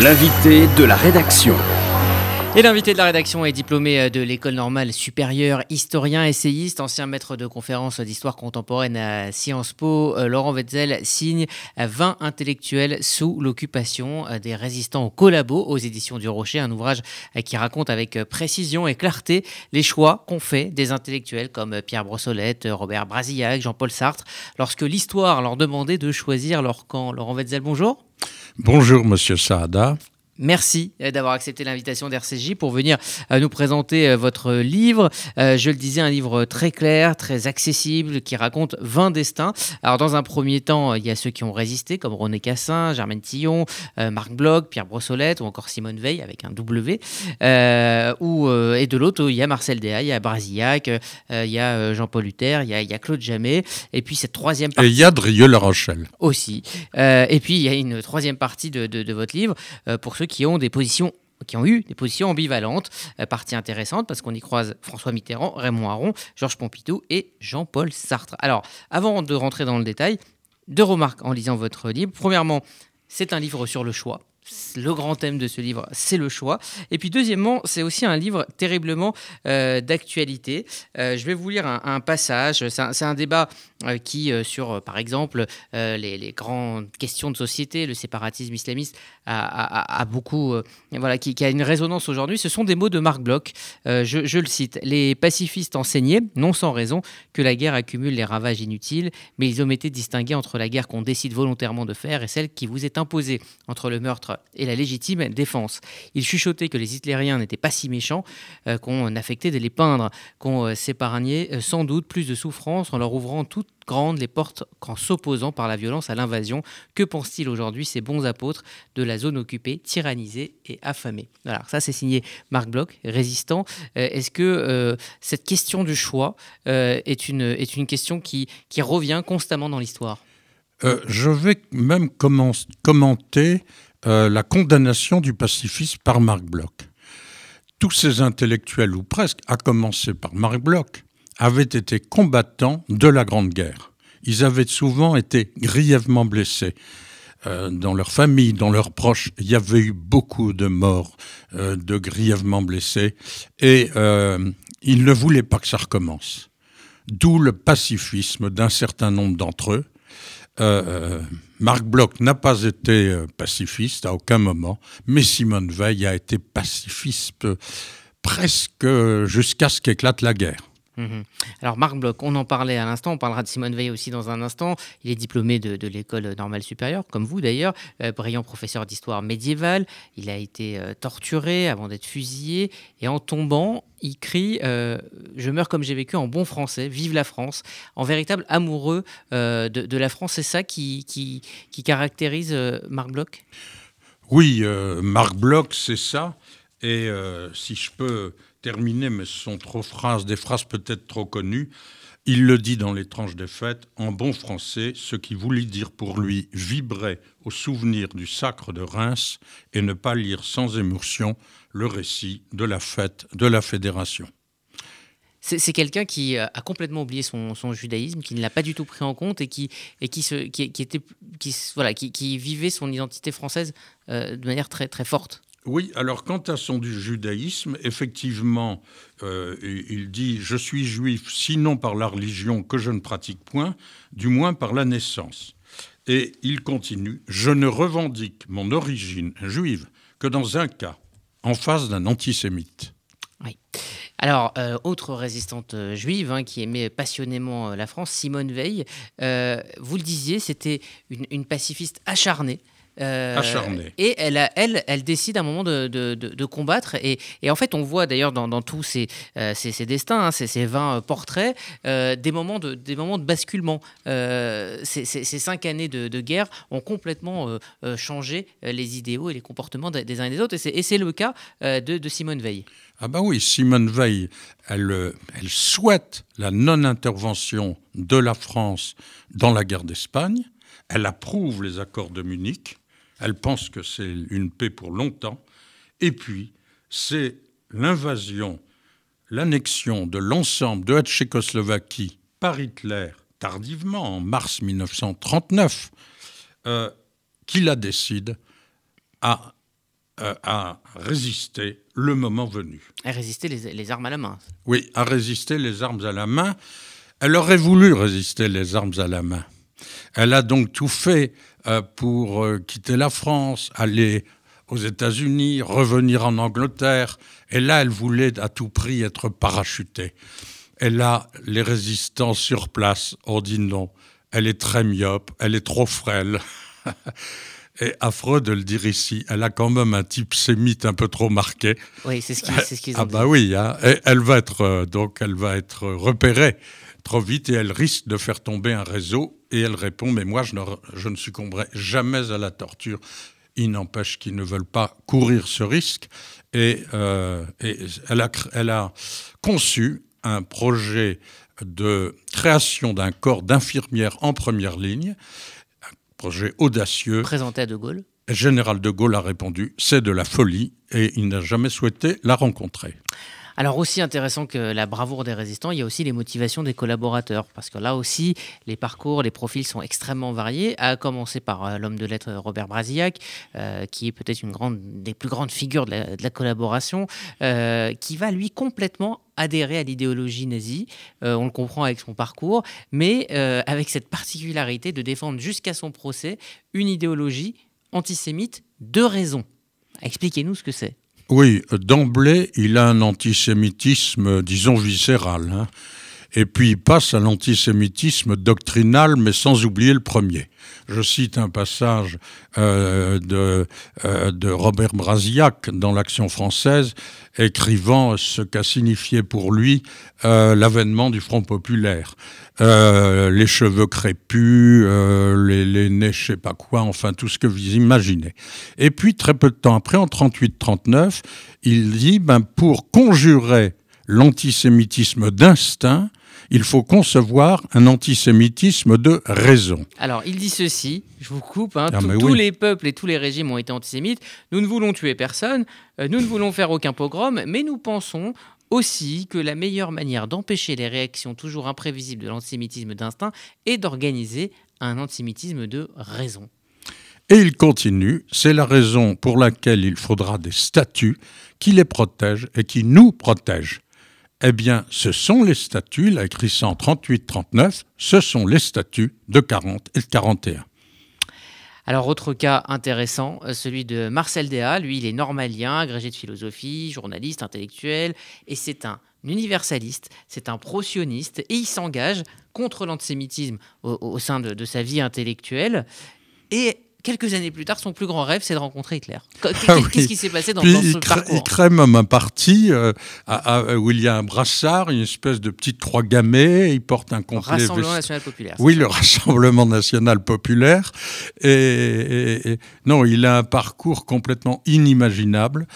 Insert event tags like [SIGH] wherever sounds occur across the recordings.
L'invité de la rédaction. Et l'invité de la rédaction est diplômé euh, de l'école normale supérieure, historien, essayiste, ancien maître de conférences d'histoire contemporaine à Sciences Po. Euh, Laurent Wetzel signe 20 intellectuels sous l'occupation euh, des résistants au collabo aux éditions du Rocher, un ouvrage qui raconte avec précision et clarté les choix qu'ont fait des intellectuels comme Pierre Brossolette, Robert Brasillac, Jean-Paul Sartre, lorsque l'histoire leur demandait de choisir leur camp. Laurent Wetzel, bonjour. Bonjour, monsieur Saada. Merci euh, d'avoir accepté l'invitation d'RCJ pour venir euh, nous présenter euh, votre livre. Je le disais, un livre très clair, très accessible, qui raconte 20 destins. Alors, dans un premier temps, il y a ceux qui ont résisté, comme René Cassin, Germaine Tillon, Marc Bloch, Pierre Brossolette ou encore Simone Veil avec un W. ou, et de l'autre, il y a Marcel Déa, il y a Brasillac, il y a Jean-Paul Luther, il y, a, il y, a, Claude Jamet. Et puis, cette troisième partie. Et il y a Drieux-La Rochelle. Aussi. et puis, il y a une troisième partie de, de, de votre livre pour ceux qui ont qui ont eu des positions ambivalentes, euh, partie intéressante parce qu'on y croise François Mitterrand, Raymond Aron, Georges Pompidou et Jean-Paul Sartre. Alors, avant de rentrer dans le détail, deux remarques en lisant votre livre. Premièrement, c'est un livre sur le choix le grand thème de ce livre, c'est le choix. Et puis deuxièmement, c'est aussi un livre terriblement euh, d'actualité. Euh, je vais vous lire un, passage. C'est un, débat euh, qui, sur par exemple les, grandes questions de société, le séparatisme islamiste, a, beaucoup, voilà, qui, a une résonance aujourd'hui. Ce sont des mots de Marc Bloch. Je, je, le cite Les pacifistes enseignaient, non sans raison, que la guerre accumule les ravages inutiles, mais ils omettaient de distinguer entre la guerre qu'on décide volontairement de faire et celle qui vous est imposée, entre le meurtre et la légitime défense. Il chuchotait que les hitlériens n'étaient pas si méchants, euh, qu'on affectait de les peindre, qu'on euh, s'épargnait euh, sans doute plus de souffrance en leur ouvrant toutes grandes les portes qu'en s'opposant par la violence à l'invasion. Que pensent-ils aujourd'hui ces bons apôtres de la zone occupée, tyrannisée et affamée Voilà, ça c'est signé Marc Bloch, résistant. Est-ce que cette question du choix est, une, est une question qui, qui revient constamment dans l'histoire? Je vais même commenter euh, la condamnation du pacifisme par Marc Bloch. Tous ces intellectuels, ou presque, à commencer par Marc Bloch, avaient été combattants de la Grande Guerre. Ils avaient souvent été grièvement blessés. Euh, dans leur famille, dans leurs proches, il y avait eu beaucoup de morts, euh, de grièvement blessés, et ils ne voulaient pas que ça recommence. D'où le pacifisme d'un certain nombre d'entre eux, euh, euh, Marc Bloch n'a pas été euh, pacifiste à aucun moment, mais Simone Veil a été pacifiste presque jusqu'à ce qu'éclate la guerre. Mhm. Alors Marc Bloch, on en parlait à l'instant, on parlera de Simone Veil aussi dans un instant. Il est diplômé de, l'école normale supérieure, comme vous d'ailleurs, euh, brillant professeur d'histoire médiévale. Il a été euh, torturé avant d'être fusillé et en tombant, il crie euh, Je meurs comme j'ai vécu en bon français, vive la France !» En véritable amoureux de, la France, c'est ça qui, qui, qui caractérise Marc Bloch? Oui, Marc Bloch, c'est ça. Et si je peux terminé, mais ce sont trop phrases, des phrases peut-être trop connues. Il le dit dans des fêtes, en bon français, ce qui voulait dire pour lui vibrer au souvenir du sacre de Reims et ne pas lire sans émotion le récit de la fête de la Fédération. C'est quelqu'un qui a complètement oublié son, judaïsme, qui ne l'a pas du tout pris en compte et qui, était, voilà, qui, vivait son identité française euh, de manière très, très forte. Oui, alors quant à son judaïsme, effectivement, euh, il dit Je suis juif, sinon par la religion que je ne pratique point, du moins par la naissance. Et il continue Je ne revendique mon origine juive que dans un cas, en face d'un antisémite. Oui. Alors, euh, autre résistante euh, juive hein, qui aimait passionnément la France, Simone Veil, vous le disiez, c'était une, pacifiste acharnée. Euh, et elle, elle, elle décide à un moment de, de, combattre. Et, et, en fait, on voit d'ailleurs dans, dans, tous ces, euh, ces, destins, hein, ces, ces, 20 portraits, euh, des, moments de, des moments de basculement. Ces, ces, cinq années de, guerre ont complètement changé les idéaux et les comportements des, uns et des autres. Et c'est le cas de, Simone Veil. Ah bah oui, Simone Veil, elle, elle souhaite la non-intervention de la France dans la guerre d'Espagne. Elle approuve les accords de Munich. Elle pense que c'est une paix pour longtemps. Et puis, c'est l'invasion, l'annexion de l'ensemble de la Tchécoslovaquie par Hitler, tardivement, en mars 1939, euh, qui la décide à euh, à résister le moment venu. À résister les, les, armes à la main. Oui, à résister les armes à la main. Elle aurait voulu résister les armes à la main. Elle a donc tout fait euh, pour euh, quitter la France, aller aux États-Unis, revenir en Angleterre. Et là, elle voulait à tout prix être parachutée. Et là, les résistants sur place ont dit non. Elle est très myope, elle est trop frêle. [LAUGHS] Et affreux de le dire ici, elle a quand même un type sémite un peu trop marqué. Oui, c'est ce qu'ils ce qu Ah bah dit. oui, hein. Et elle va être euh, donc elle va être repérée trop vite et elle risque de faire tomber un réseau. Et elle répond mais moi je ne, je ne succomberai jamais à la torture. Il n'empêche qu'ils ne veulent pas courir ce risque. Et, euh, et elle, a, elle a conçu un projet de création d'un corps d'infirmières en première ligne, un projet audacieux. Présenté à De Gaulle. Le général de Gaulle a répondu c'est de la folie et il n'a jamais souhaité la rencontrer. Alors aussi intéressant que la bravoure des résistants, il y a aussi les motivations des collaborateurs, parce que là aussi, les parcours, les profils sont extrêmement variés, à commencer par euh, l'homme de lettres Robert Brasillac, euh, qui est peut-être une des plus grandes figures de la, collaboration, euh, qui va lui complètement adhérer à l'idéologie nazie, on le comprend avec son parcours, mais avec cette particularité de défendre jusqu'à son procès une idéologie antisémite de raison. Expliquez-nous ce que c'est. Oui, d'emblée, il a un antisémitisme, disons, viscéral. hein. Et puis il passe à l'antisémitisme doctrinal, mais sans oublier le premier. Je cite un passage euh, de, euh, de Robert Brasillac dans l'Action française, écrivant ce qu'a signifié pour lui euh, l'avènement du Front populaire. Euh, les cheveux crépus, euh, les, les nez, je sais pas quoi, enfin tout ce que vous imaginez. Et puis très peu de temps après, en 38-39, il dit, ben, pour conjurer l'antisémitisme d'instinct, il faut concevoir un antisémitisme de raison. Alors, il dit ceci, je vous coupe, hein, Ah, tous- les peuples et tous les régimes ont été antisémites, nous ne voulons tuer personne, euh, nous ne voulons faire aucun pogrom, mais nous pensons aussi que la meilleure manière d'empêcher les réactions toujours imprévisibles de l'antisémitisme d'instinct est d'organiser un antisémitisme de raison. Et il continue, c'est la raison pour laquelle il faudra des statuts qui les protègent et qui nous protègent. Eh bien, ce sont les statuts, il a écrit ça en 38-39, ce sont les statuts de 40 et de 41. Alors, autre cas intéressant, euh, celui de Marcel Déa. Lui, il est normalien, agrégé de philosophie, journaliste, intellectuel, et c'est un universaliste, c'est un pro-sioniste, et il s'engage contre l'antisémitisme au, sein de, sa vie intellectuelle. Quelques années plus tard, son plus grand rêve, c'est de rencontrer Hitler. Ah Qu'est-ce oui. qui s'est passé dans, Puis dans ce il, crée, parcours il un parti euh, à- à- où il y a un brassard, une espèce de petite croix gammée, il porte un complet Rassemblement vest- national populaire. Oui, le Rassemblement national populaire. Et, et- et- non, il a un parcours complètement inimaginable.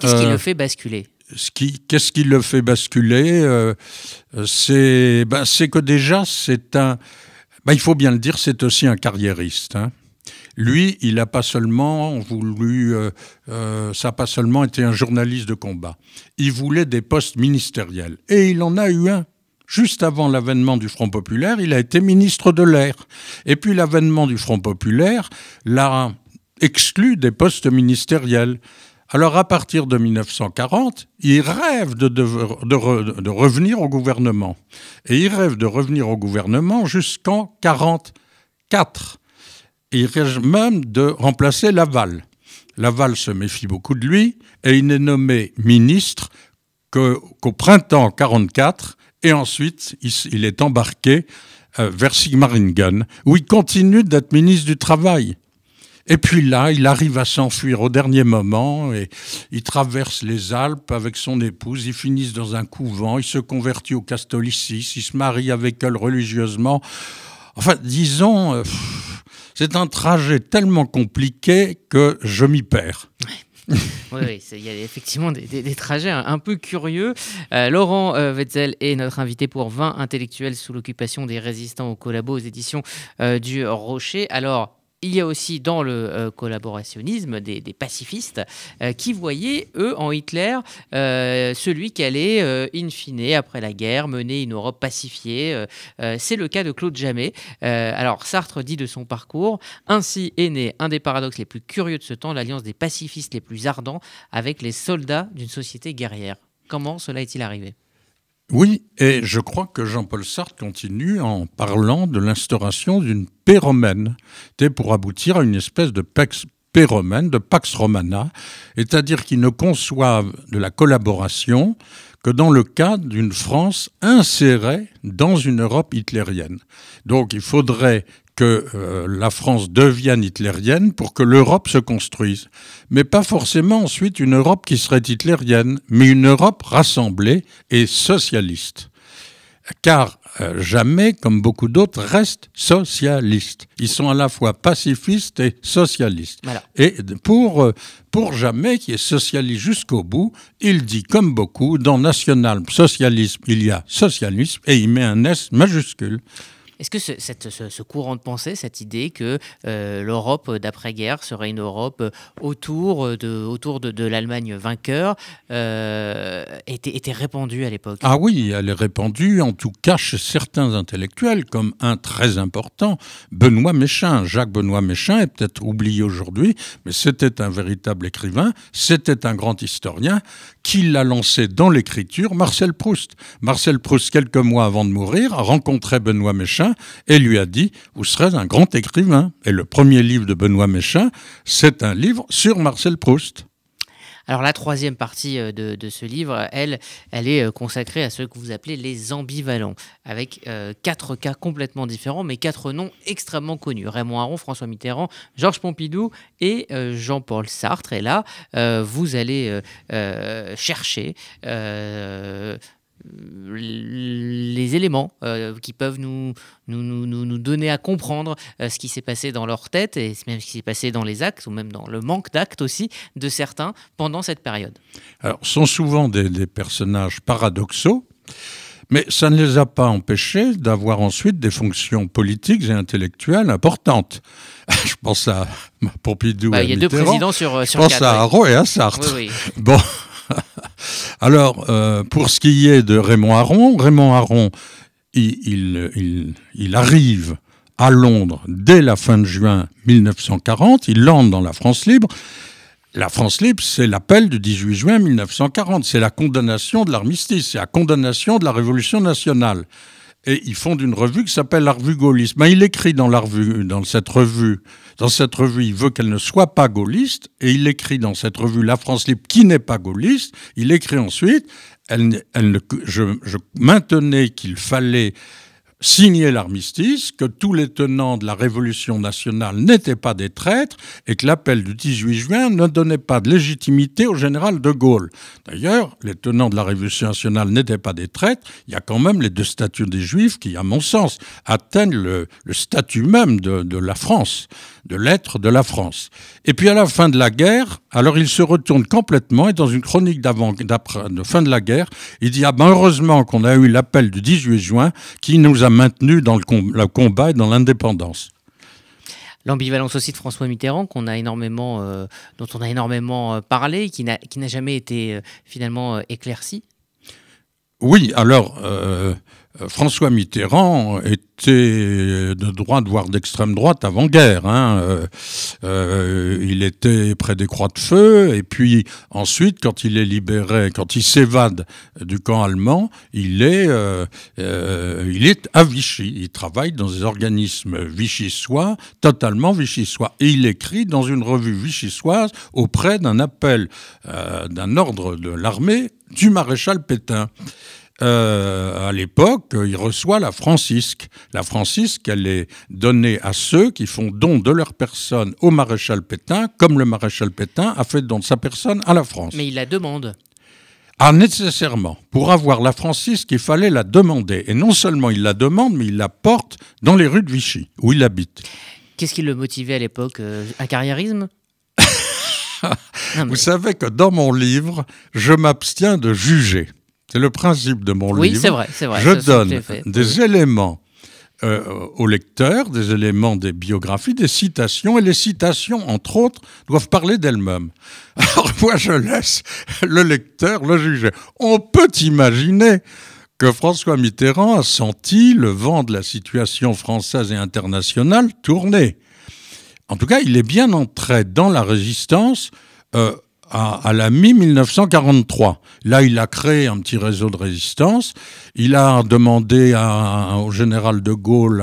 Qu'est-ce qui Euh, le fait basculer? qui, qu'est-ce qui le fait basculer euh, C'est, ben, c'est que déjà, c'est un. ben, il faut bien le dire, c'est aussi un carriériste. hein. Lui, il n'a pas seulement voulu, euh, euh, n'a pas seulement été un journaliste de combat. Il voulait des postes ministériels, et il en a eu un. Juste avant l'avènement du Front populaire, il a été ministre de l'air. Et puis l'avènement du Front populaire l'a exclu des postes ministériels. Alors à partir de 1940, il rêve de revenir au gouvernement. Et il rêve de revenir au gouvernement jusqu'en 1944. Il rêve même de remplacer Laval. Laval se méfie beaucoup de lui et il n'est nommé ministre qu'au printemps 44 et ensuite il, est embarqué euh, vers Sigmaringen où il continue d'être ministre du Travail. Et puis là, il arrive à s'enfuir au dernier moment et il traverse les Alpes avec son épouse. Ils finissent dans un couvent. Il se convertit au catholicisme. Il se marie avec elle religieusement. Enfin, disons, euh, c'est un trajet tellement compliqué que je m'y perds. Oui, il y a effectivement des, trajets un, peu curieux. Euh, Laurent euh, Wetzel est notre invité pour 20 intellectuels sous l'occupation des résistants au collabo aux éditions euh, du Rocher. Alors, il y a aussi dans le euh, collaborationnisme des, pacifistes euh, qui voyaient, eux, en Hitler, euh, celui qui allait, in fine, après la guerre, mener une Europe pacifiée. C'est le cas de Claude Jamais. alors, Sartre dit de son parcours Ainsi est né un des paradoxes les plus curieux de ce temps, l'alliance des pacifistes les plus ardents avec les soldats d'une société guerrière. Comment cela est-il arrivé? Oui, et je crois que Jean-Paul Sartre continue en parlant de l'instauration d'une péromène, pour aboutir à une espèce de pax péromène, de pax romana, c'est-à-dire qu'ils ne conçoivent de la collaboration que dans le cadre d'une France insérée dans une Europe hitlérienne. Donc il faudrait que euh, la France devienne hitlérienne pour que l'Europe se construise. Mais pas forcément ensuite une Europe qui serait hitlérienne, mais une Europe rassemblée et socialiste. Car euh, jamais, comme beaucoup d'autres, restent socialistes. Ils sont à la fois pacifistes et socialistes. Et pour, euh, pour jamais, qui est socialiste jusqu'au bout, il dit, comme beaucoup, dans national-socialisme, il y a socialisme, et il met un S majuscule. Est-ce que ce, courant de pensée, cette idée que euh, l'Europe d'après-guerre serait une Europe euh, autour de, autour de, l'Allemagne vainqueur euh, était, était répandue à l'époque? Ah oui, elle est répandue, en tout cas chez certains intellectuels, comme un très important, Benoît Méchain. Jacques Benoît Méchain est peut-être oublié aujourd'hui, mais c'était un véritable écrivain, c'était un grand historien qui l'a lancé dans l'écriture, Marcel Proust. Marcel Proust, quelques mois avant de mourir, a rencontré Benoît Méchain et lui a dit Vous serez un grand écrivain. Et le premier livre de Benoît Méchain, c'est un livre sur Marcel Proust. Alors la troisième partie euh, de, ce livre, elle, elle est euh, consacrée à ce que vous appelez les ambivalents, avec euh, quatre cas complètement différents, mais quatre noms extrêmement connus. Raymond Aron, François Mitterrand, Georges Pompidou et Jean-Paul Sartre. Et là, vous allez chercher les éléments euh, qui peuvent nous, nous, nous, nous, donner à comprendre euh, ce qui s'est passé dans leur tête et même ce qui s'est passé dans les actes ou même dans le manque d'actes aussi de certains pendant cette période. Alors, ce sont souvent des, des personnages paradoxaux. Mais ça ne les a pas empêchés d'avoir ensuite des fonctions politiques et intellectuelles importantes. [LAUGHS] Je pense à Pompidou bah, Il y a deux présidents sur, sur Je pense à Haro et à Sartre. Oui, oui. Bon, alors, euh, pour ce qui est de Raymond Aron, Raymond Aron, il, arrive à Londres dès la fin de juin 1940, il lande dans la France libre. La France libre, c'est l'appel du 18 juin 1940, c'est la condamnation de l'armistice, c'est la condamnation de la Révolution nationale et ils fondent une revue qui s'appelle la revue gaulliste. Mais il écrit dans la revue, dans cette revue, dans cette revue, il veut qu'elle ne soit pas gaulliste, et il écrit dans cette revue La France libre qui n'est pas gaulliste. Il écrit ensuite, je maintenais qu'il fallait signer l'armistice, que tous les tenants de la Révolution nationale n'étaient pas des traîtres et que l'appel du 18 juin ne donnait pas de légitimité au général de Gaulle. D'ailleurs, les tenants de la Révolution nationale n'étaient pas des traîtres, il y a quand même les deux statuts des Juifs qui, à mon sens, atteignent le, statut même de la France, de l'être de la France. Et puis à la fin de la guerre, alors il se retourne complètement et dans une chronique d'avant, de fin de la guerre, il dit ah ben heureusement qu'on a eu l'appel du 18 juin qui nous a maintenus dans le, combat et dans l'indépendance. L'ambivalence aussi de François Mitterrand, qu'on a énormément, euh, dont on a énormément euh, parlé, qui n'a, qui n'a jamais été euh, finalement éclaircie. Oui, alors euh, François Mitterrand était de droite, voire d'extrême droite avant-guerre. Hein. Euh, euh, il était près des croix de feu, et puis ensuite, quand il est libéré, quand il s'évade du camp allemand, il est, il est à Vichy. Il travaille dans des organismes vichysois, totalement vichysois. Et il écrit dans une revue vichysoise auprès d'un appel d'un ordre de l'armée du maréchal Pétain. Euh, à l'époque, il reçoit la francisque. La francisque, elle est donnée à ceux qui font don de leur personne au maréchal Pétain, comme le maréchal Pétain a fait don de sa personne à la France. Mais il la demande. Ah, nécessairement. Pour avoir la francisque, il fallait la demander. Et non seulement il la demande, mais il la porte dans les rues de Vichy, où il habite. Qu'est-ce qui le motivait à l'époque euh, Un carriérisme? [LAUGHS] Vous savez que dans mon livre, je m'abstiens de juger. C'est le principe de mon oui, livre. c'est vrai, c'est vrai. Je donne des éléments au lecteur des éléments des biographies, des citations, et les citations, entre autres, doivent parler d'elles-mêmes. [LAUGHS] Alors moi, je laisse le lecteur le juger. On peut imaginer que François Mitterrand a senti le vent de la situation française et internationale tourner. En tout cas, il est bien entré dans la résistance euh, à, la mi-1943. Là, il a créé un petit réseau de résistance. Il a demandé au général de Gaulle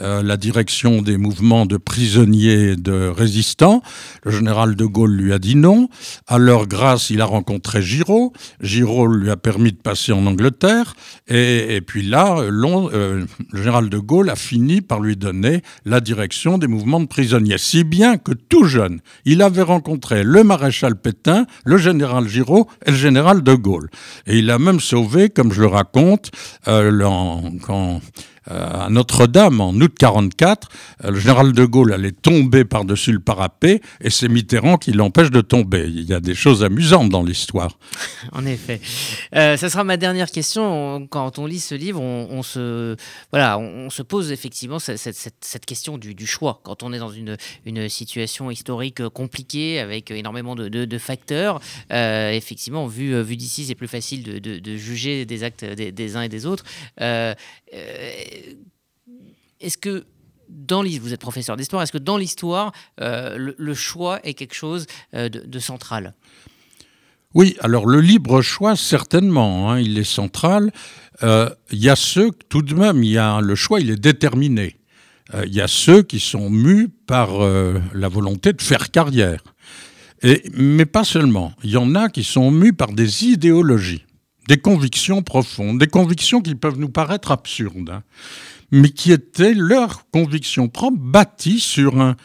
euh, la direction des mouvements de prisonniers de résistants. Le général de Gaulle lui a dit non. À leur grâce, il a rencontré Giraud. Giraud lui a permis de passer en Angleterre. Et, puis là, euh, le général de Gaulle a fini par lui donner la direction des mouvements de prisonniers. Si bien que tout jeune, il avait rencontré le maréchal Pétain le général Giraud et le général de Gaulle. Et il a même sauvé, comme je le raconte, euh, quand à Notre-Dame en août 44, euh, le général de Gaulle allait tomber par-dessus le parapet et c'est Mitterrand qui l'empêche de tomber. Il y a des choses amusantes dans l'histoire. [LAUGHS] en effet. Euh, sera ma dernière question. Quand on lit ce livre, on, se, voilà, on, se pose effectivement cette, question du, choix. Quand on est dans une, situation historique compliquée avec énormément de, facteurs, effectivement, vu, d'ici, c'est plus facile de, juger des actes des, uns et des autres. Euh, est-ce que dans vous êtes professeur d'histoire, est-ce que dans l'histoire, euh, le, choix est quelque chose euh, de, central? Oui, alors le libre choix, certainement, hein, il est central. Il y a ceux, tout de même, le choix, est déterminé. Il y a ceux qui sont mus par la volonté de faire carrière. Mais pas seulement. Il y en a qui sont mus par des idéologies des convictions profondes, des convictions qui peuvent nous paraître absurdes, hein, mais qui étaient leurs convictions propres bâties sur un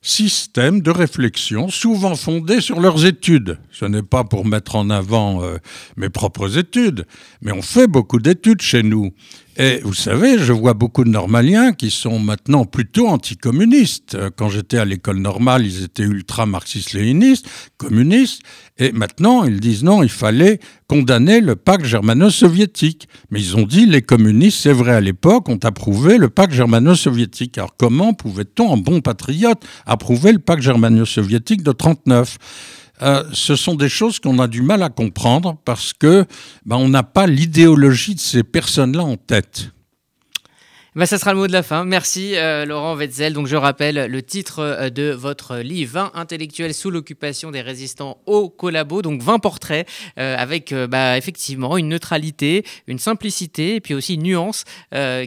système de réflexion souvent fondé sur leurs études. Ce n'est pas pour mettre en avant euh, mes propres études, mais on fait beaucoup d'études chez nous. Et vous savez, je vois beaucoup de normaliens qui sont maintenant plutôt anticommunistes. Quand j'étais à l'école normale, ils étaient ultra-marxistes-léninistes, communistes, et maintenant ils disent non, il fallait condamner le pacte germano-soviétique. Mais ils ont dit les communistes, c'est vrai à l'époque, ont approuvé le pacte germano-soviétique. Alors comment pouvait-on, en bon patriote, approuver le pacte germano-soviétique de 39 euh, ce sont des choses qu'on a du mal à comprendre parce que ben, on n'a pas l'idéologie de ces personnes-là en tête. Bah, ça sera le mot de la fin. Merci euh, Laurent Wetzel. Donc je rappelle le titre euh, de votre livre 20 intellectuels sous l'occupation des résistants au collabo. Donc 20 portraits euh, avec bah, effectivement une neutralité, une simplicité et puis aussi une nuance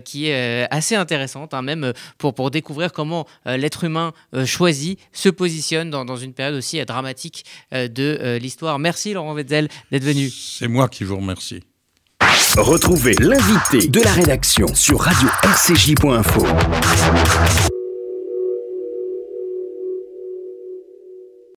qui est assez intéressante, hein, même pour, pour découvrir comment l'être humain choisi se positionne dans, dans, une période aussi dramatique de l'histoire. Merci Laurent Wetzel d'être venu. C'est moi qui vous remercie. Retrouvez l'invité de la rédaction sur radio-rcj.info.